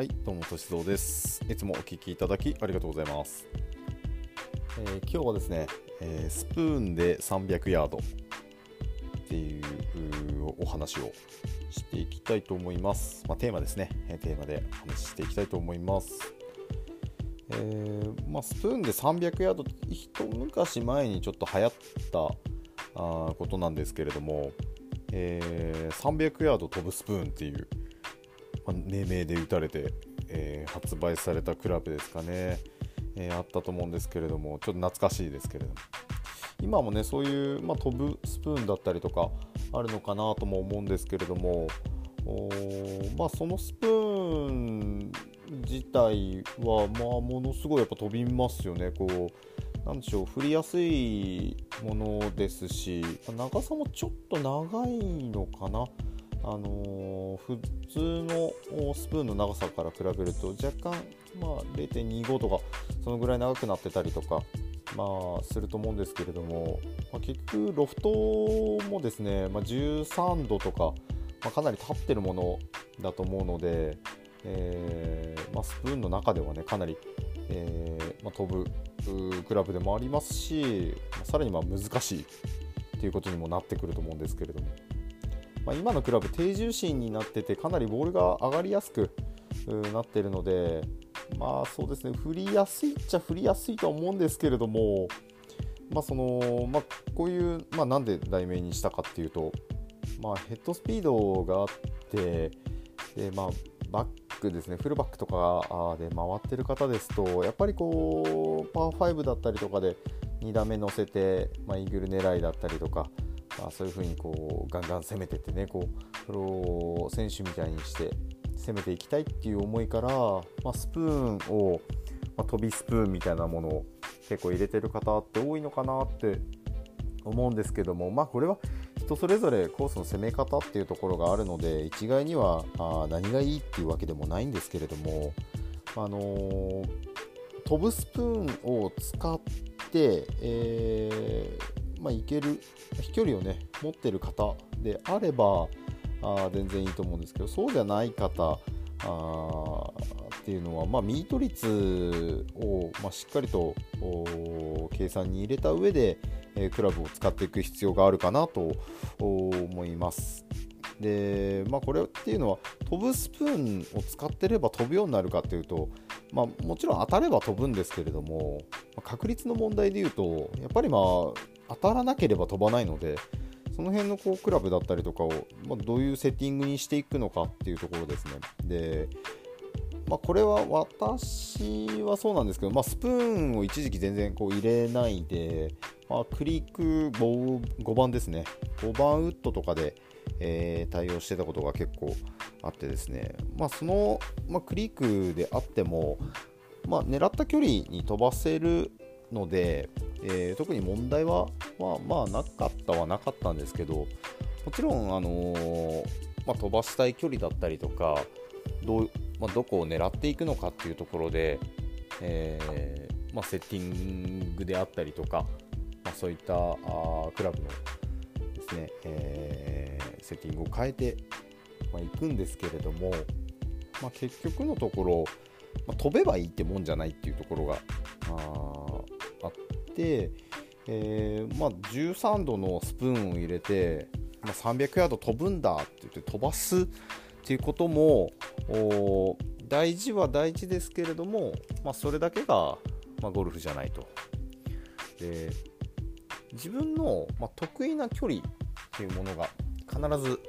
はい、どうも、としぞうです。いつもお聞きいただきありがとうございます。えー今日はですね、えースプーンで300ヤードっていうお話をしていきたいと思います。まあ、テーマですね、えーテーマでお話ししていきたいと思います。えーまあ、スプーンで300ヤードって一昔前にちょっと流行ったあことなんですけれども、え300ヤード飛ぶスプーンっていうまあ命名で打たれて、えー発売されたクラブですかね、えーあったと思うんですけれどもちょっと懐かしいですけれども。今もねそういう、まあ、飛ぶスプーンだったりとかあるのかなとも思うんですけれどもおまあ、そのスプーン自体は、まあ、ものすごいやっぱ飛びますよね。こうなんでしょう振りやすいものですし長さもちょっと長いのかな。あのー普通のスプーンの長さから比べると若干、まあ、0.25とかそのぐらい長くなってたりとか、まあ、すると思うんですけれども、まあ、結局ロフトもですね、まあ、13度とか、ま、かなり立ってるものだと思うので、えーま、スプーンの中ではねかなり、えーま、飛ぶクラブでもありますしさらにまあ難しいっていうことにもなってくると思うんですけれども。まあ、今のクラブ低重心になっててかなりボールが上がりやすくなっているのでまあそうですね振りやすいっちゃ振りやすいとは思うんですけれどもまあそのまあこういうまあなんで題名にしたかっていうとまあヘッドスピードがあってでまあバックですねフルバックとかで回ってる方ですとやっぱりこうパー5だったりとかで2打目乗せて、まあ、イーグル狙いだったりとかまあ、そういう風にこうガンガン攻めてってねこうプロ選手みたいにして攻めていきたいっていう思いから、まあ、スプーンを、まあ、飛びスプーンみたいなものを結構入れてる方って多いのかなって思うんですけどもまあこれは人それぞれコースの攻め方っていうところがあるので一概にはあ何がいいっていうわけでもないんですけれども、あのー飛ぶスプーンを使って、えーまあ、いける飛距離をね持ってる方であればあ全然いいと思うんですけどそうじゃない方あっていうのは、まあ、ミート率を、まあ、しっかりと計算に入れた上で、えークラブを使っていく必要があるかなと思います。でまあ、これっていうのは飛ぶスプーンを使ってれば飛ぶようになるかっていうと、まあ、もちろん当たれば飛ぶんですけれども、まあ確率の問題でいうとやっぱりまあ当たらなければ飛ばないのでその辺のこうクラブだったりとかを、まあ、どういうセッティングにしていくのかっていうところですね。でまあ、これは私はそうなんですけど、まあ、スプーンを一時期全然こう入れないで、まあ、クリック 5, 番ですね5番ウッドとかで、えー対応してたことが結構あってですね、まあ、その、まあ、クリックであっても、まあ、狙った距離に飛ばせるので、えー特に問題は、まあ、まあなかったはなかったんですけどもちろん、あのーまあ、飛ばしたい距離だったりとかどう、まあ、どこを狙っていくのかっていうところで、えーまあ、セッティングであったりとか、ま、そういったあクラブのですね、えセッティングを変えて、まあ、いくんですけれども、ま、結局のところ、ま、飛べばいいってもんじゃないっていうところがああって、えーまあ、13度のスプーンを入れて、まあ、300ヤード飛ぶんだって言って飛ばすっていうことも大事は大事ですけれども、まあ、それだけが、まあ、ゴルフじゃないと。で自分の、まあ、得意な距離っていうものが必ず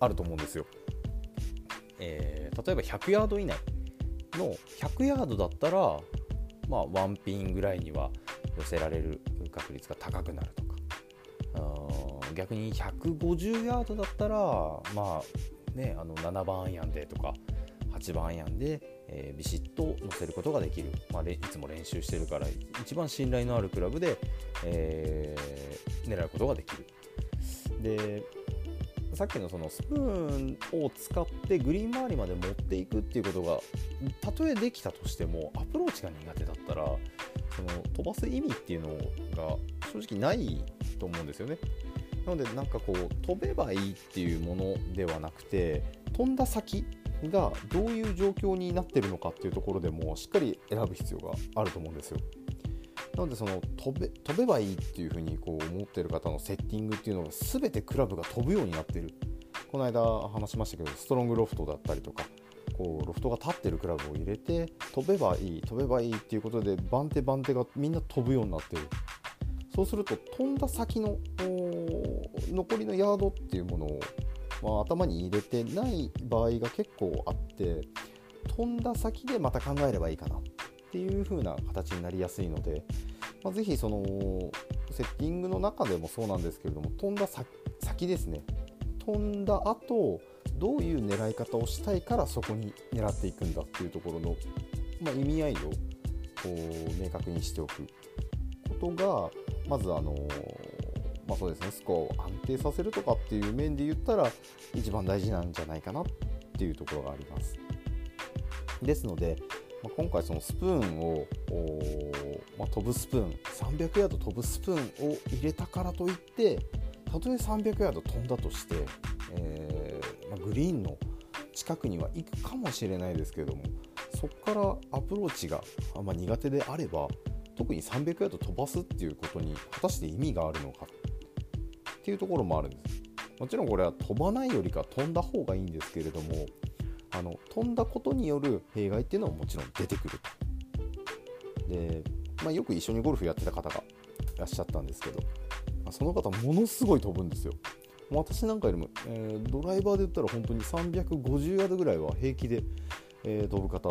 あると思うんですよ。えー例えば100ヤード以内の100ヤードだったら、まあ、ワンピンぐらいには寄せられる確率が高くなるとか逆に150ヤードだったらまあねあの7番アイアンでとか8番アイアンで、えービシッと乗せることができる、まあ、でいつも練習してるから一番信頼のあるクラブで、えー狙うことができる。でさっきのそのスプーンを使ってグリーン周りまで持っていくっていうことがたとえできたとしてもアプローチが苦手だったらその飛ばす意味っていうのが正直ないと思うんですよね。なのでなんかこう飛べばいいっていうものではなくて飛んだ先がどういう状況になってるのかっていうところでもしっかり選ぶ必要があると思うんですよ。なのでその飛べ飛べばいいっていうふうにこう思ってる方のセッティングっていうのが全てクラブが飛ぶようになってるこの間話しましたけどストロングロフトだったりとかこうロフトが立ってるクラブを入れて飛べばいい飛べばいいっていうことで番手番手がみんな飛ぶようになってる。そうすると飛んだ先の残りのヤードっていうものを、まあ、頭に入れてない場合が結構あって飛んだ先でまた考えればいいかなっていう風な形になりやすいので、まあ、ぜひそのセッティングの中でもそうなんですけれども飛んだ先ですね。飛んだ後どういう狙い方をしたいからそこに狙っていくんだっていうところの、まあ、意味合いをこう明確にしておくことがまずあのまあ、そうですねスコアを安定させるとかっていう面で言ったら一番大事なんじゃないかなっていうところがあります。ですので、まあ、今回そのスプーンを、まあ、飛ぶスプーン300ヤード飛ぶスプーンを入れたからといってたとえ300ヤード飛んだとして、えー、まあ、グリーンの近くには行くかもしれないですけどもそこからアプローチがあん、ま、苦手であれば特に300ヤード飛ばすっていうことに果たして意味があるのかっていうところもあるんです。もちろんこれは飛ばないよりか飛んだ方がいいんですけれどもあの飛んだことによる弊害っていうのはもちろん出てくると。で、まあ、よく一緒にゴルフやってた方がいらっしゃったんですけど、まあ、その方ものすごい飛ぶんですよ。私なんかよりも、えー、ドライバーで言ったら本当に350ヤードぐらいは平気で、えー、飛ぶ方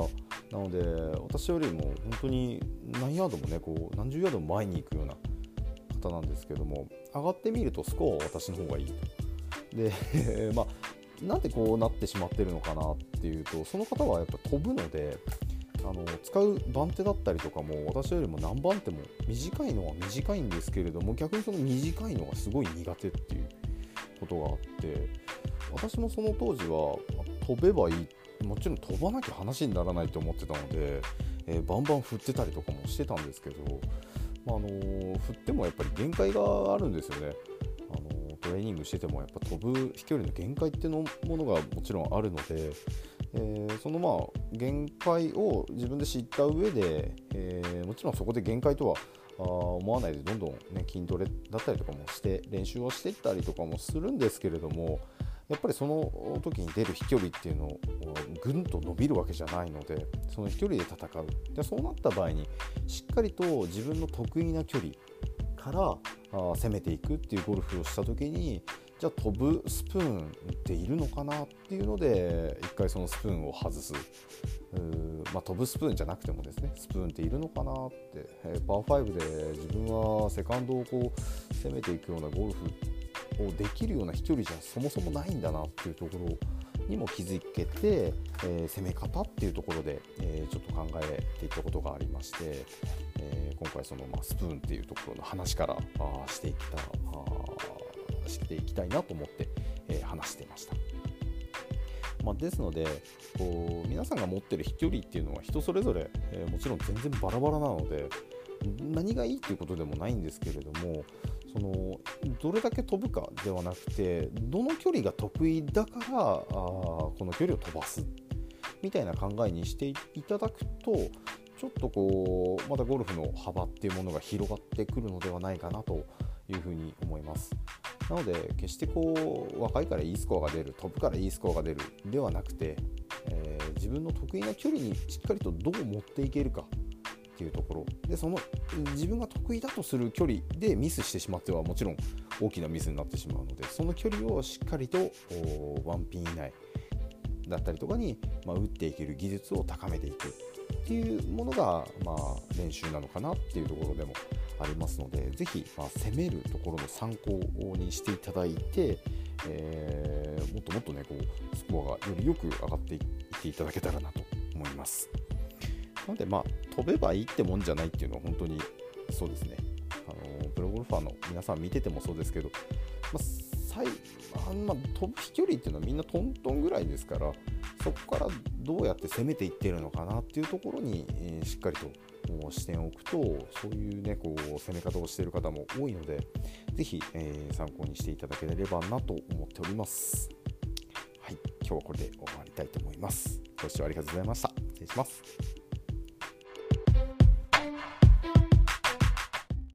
なので私よりも本当に何ヤードもねこう何十ヤードも前に行くような方なんですけども上がってみるとスコアは私の方がいいと。で まあなんでこうなってしまってるのかなっていうとその方はやっぱ飛ぶのであの使う番手だったりとかも私よりも何番手も短いのは短いんですけれども逆にその短いのがすごい苦手っていうことがあって私もその当時は飛べばいいもちろん飛ばなきゃ話にならないと思ってたので、えー、バンバン振ってたりとかもしてたんですけど、まあ、あのー、振ってもやっぱり限界があるんですよね。あのー、トレーニングしててもやっぱ飛ぶ飛距離の限界っていうのものがもちろんあるので、えー、そのまあ限界を自分で知った上で、え、もちろんそこで限界とはあ思わないでどんどん、ね、筋トレだったりとかもして練習をしていったりとかもするんですけれどもやっぱりその時に出る飛距離っていうのをぐんと伸びるわけじゃないのでその飛距離で戦う。でそうなった場合にしっかりと自分の得意な距離からあ攻めていくっていうゴルフをした時にじゃあ飛ぶスプーンっているのかなっていうので一回そのスプーンを外す。まあ、飛ぶスプーンじゃなくてもですねスプーンっているのかなって、えー、パー5で自分はセカンドをこう攻めていくようなゴルフをできるような飛距離じゃそもそもないんだなっていうところにも気づけて、えー、攻め方っていうところで、えー、ちょっと考えていったことがありまして、えー、今回その、まあ、スプーンっていうところの話からあしていったあしていきたいなと思って、え話していました。まあ、ですのでこう皆さんが持ってる飛距離っていうのは人それぞれ、えもちろん全然バラバラなので何がいいっていうことでもないんですけれどもそのどれだけ飛ぶかではなくてどの距離が得意だからあこの距離を飛ばすみたいな考えにしていただくとちょっとこうまたゴルフの幅っていうものが広がってくるのではないかなというふうに思います。なので決してこう若いからいいスコアが出る飛ぶからいいスコアが出るではなくて、えー、自分の得意な距離にしっかりとどう持っていけるかっていうところ。でその自分が得意だとする距離でミスしてしまってはもちろん大きなミスになってしまうのでその距離をしっかりとワンピン以内だったりとかに、まあ、打っていける技術を高めていくっていうものが、まあ、練習なのかなっていうところでもありますので是非、まあ、攻めるところの参考にしていただいて、えー、もっともっとねこうスコアがよりよく上がっていっていただけたらなと思います。なのでまあ飛べばいいってもんじゃないっていうのは本当にそうですねあのプロゴルファーの皆さん見ててもそうですけど、まあ最あまあ、飛ぶ飛距離っていうのはみんなトントンぐらいですからそこからどうやって攻めていってるのかなっていうところに、えー、しっかりと視点を置くとそういうねこう攻め方をしている方も多いので是非、えー、参考にしていただければなと思っております。はい、今日はこれで終わりたいと思います。ご視聴ありがとうございました。失礼します。